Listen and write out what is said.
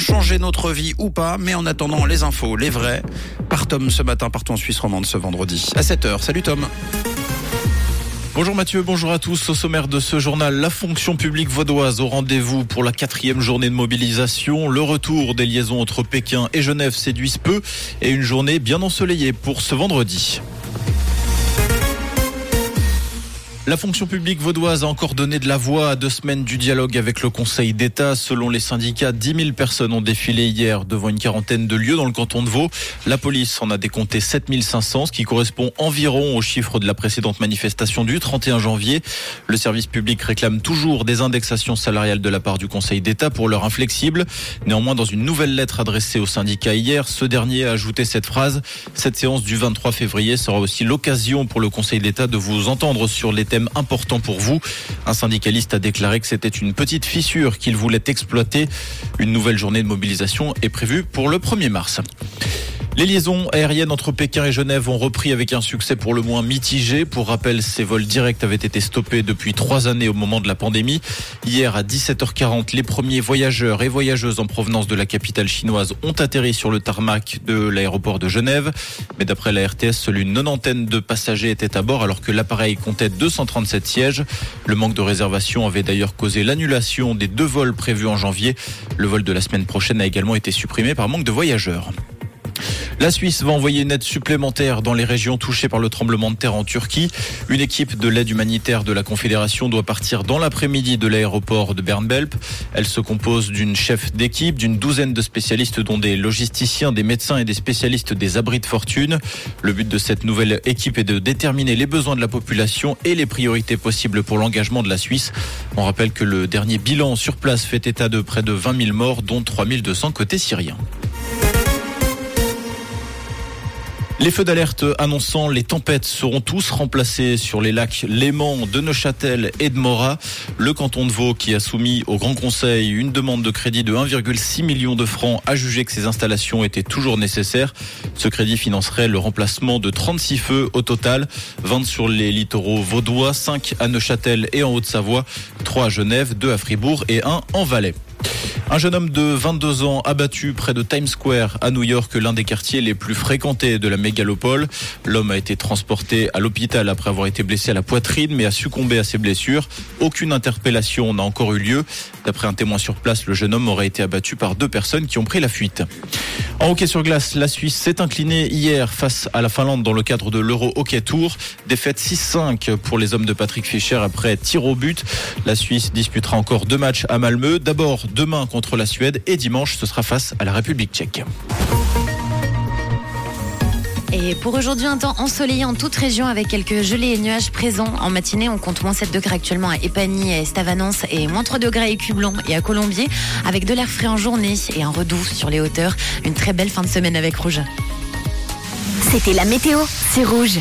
changer notre vie ou pas, mais en attendant les infos, les vrais, par Tom ce matin, partons en Suisse romande ce vendredi à 7h. Salut Tom. Bonjour Mathieu, bonjour à tous. Au sommaire de ce journal, la fonction publique vaudoise au rendez-vous pour la quatrième journée de mobilisation. Le retour des liaisons entre Pékin et Genève séduisent peu et une journée bien ensoleillée pour ce vendredi. La fonction publique vaudoise a encore donné de la voix à deux semaines du dialogue avec le Conseil d'État. Selon les syndicats, 10 000 personnes ont défilé hier devant une quarantaine de lieux dans le canton de Vaud. La police en a décompté 7 500, ce qui correspond environ au chiffre de la précédente manifestation du 31 janvier. Le service public réclame toujours des indexations salariales de la part du Conseil d'État pour l'heure inflexible. Néanmoins, dans une nouvelle lettre adressée au syndicat hier, ce dernier a ajouté cette phrase. Cette séance du 23 février sera aussi l'occasion pour le Conseil d'État de vous entendre sur les important pour vous. Un syndicaliste a déclaré que c'était une petite fissure qu'il voulait exploiter. Une nouvelle journée de mobilisation est prévue pour le 1er mars. Les liaisons aériennes entre Pékin et Genève ont repris avec un succès pour le moins mitigé. Pour rappel, ces vols directs avaient été stoppés depuis trois années au moment de la pandémie. Hier à 17h40, les premiers voyageurs et voyageuses en provenance de la capitale chinoise ont atterri sur le tarmac de l'aéroport de Genève. Mais d'après la RTS, seule une nonantaine de passagers étaient à bord alors que l'appareil comptait 237 sièges. Le manque de réservation avait d'ailleurs causé l'annulation des deux vols prévus en janvier. Le vol de la semaine prochaine a également été supprimé par manque de voyageurs. La Suisse va envoyer une aide supplémentaire dans les régions touchées par le tremblement de terre en Turquie. Une équipe de l'aide humanitaire de la Confédération doit partir dans l'après-midi de l'aéroport de Bernbelp. Elle se compose d'une chef d'équipe, d'une douzaine de spécialistes dont des logisticiens, des médecins et des spécialistes des abris de fortune. Le but de cette nouvelle équipe est de déterminer les besoins de la population et les priorités possibles pour l'engagement de la Suisse. On rappelle que le dernier bilan sur place fait état de près de 20 000 morts, dont 3 200 côté syrien. Les feux d'alerte annonçant les tempêtes seront tous remplacés sur les lacs Léman, de Neuchâtel et de Morat. Le canton de Vaud, qui a soumis au Grand Conseil une demande de crédit de 1,6 million de francs, a jugé que ces installations étaient toujours nécessaires. Ce crédit financerait le remplacement de 36 feux au total, 20 sur les littoraux vaudois, 5 à Neuchâtel et en Haute-Savoie, 3 à Genève, 2 à Fribourg et 1 en Valais. Un jeune homme de 22 ans abattu près de Times Square à New York, l'un des quartiers les plus fréquentés de la mégalopole. L'homme a été transporté à l'hôpital après avoir été blessé à la poitrine, mais a succombé à ses blessures. Aucune interpellation n'a encore eu lieu. D'après un témoin sur place, le jeune homme aurait été abattu par deux personnes qui ont pris la fuite. En hockey sur glace, la Suisse s'est inclinée hier face à la Finlande dans le cadre de l'Euro Hockey Tour. Défaite 6-5 pour les hommes de Patrick Fischer après tir au but. La Suisse disputera encore deux matchs à Malmö. D'abord demain contre la Suède et dimanche ce sera face à la République tchèque. Et pour aujourd'hui, un temps ensoleillé en toute région avec quelques gelées et nuages présents. En matinée, on compte moins 7 degrés actuellement à Epagny et Stavanance et moins 3 degrés à Écublon et à Colombier avec de l'air frais en journée et un redoux sur les hauteurs. Une très belle fin de semaine avec Rouge. C'était la météo, c'est Rouge.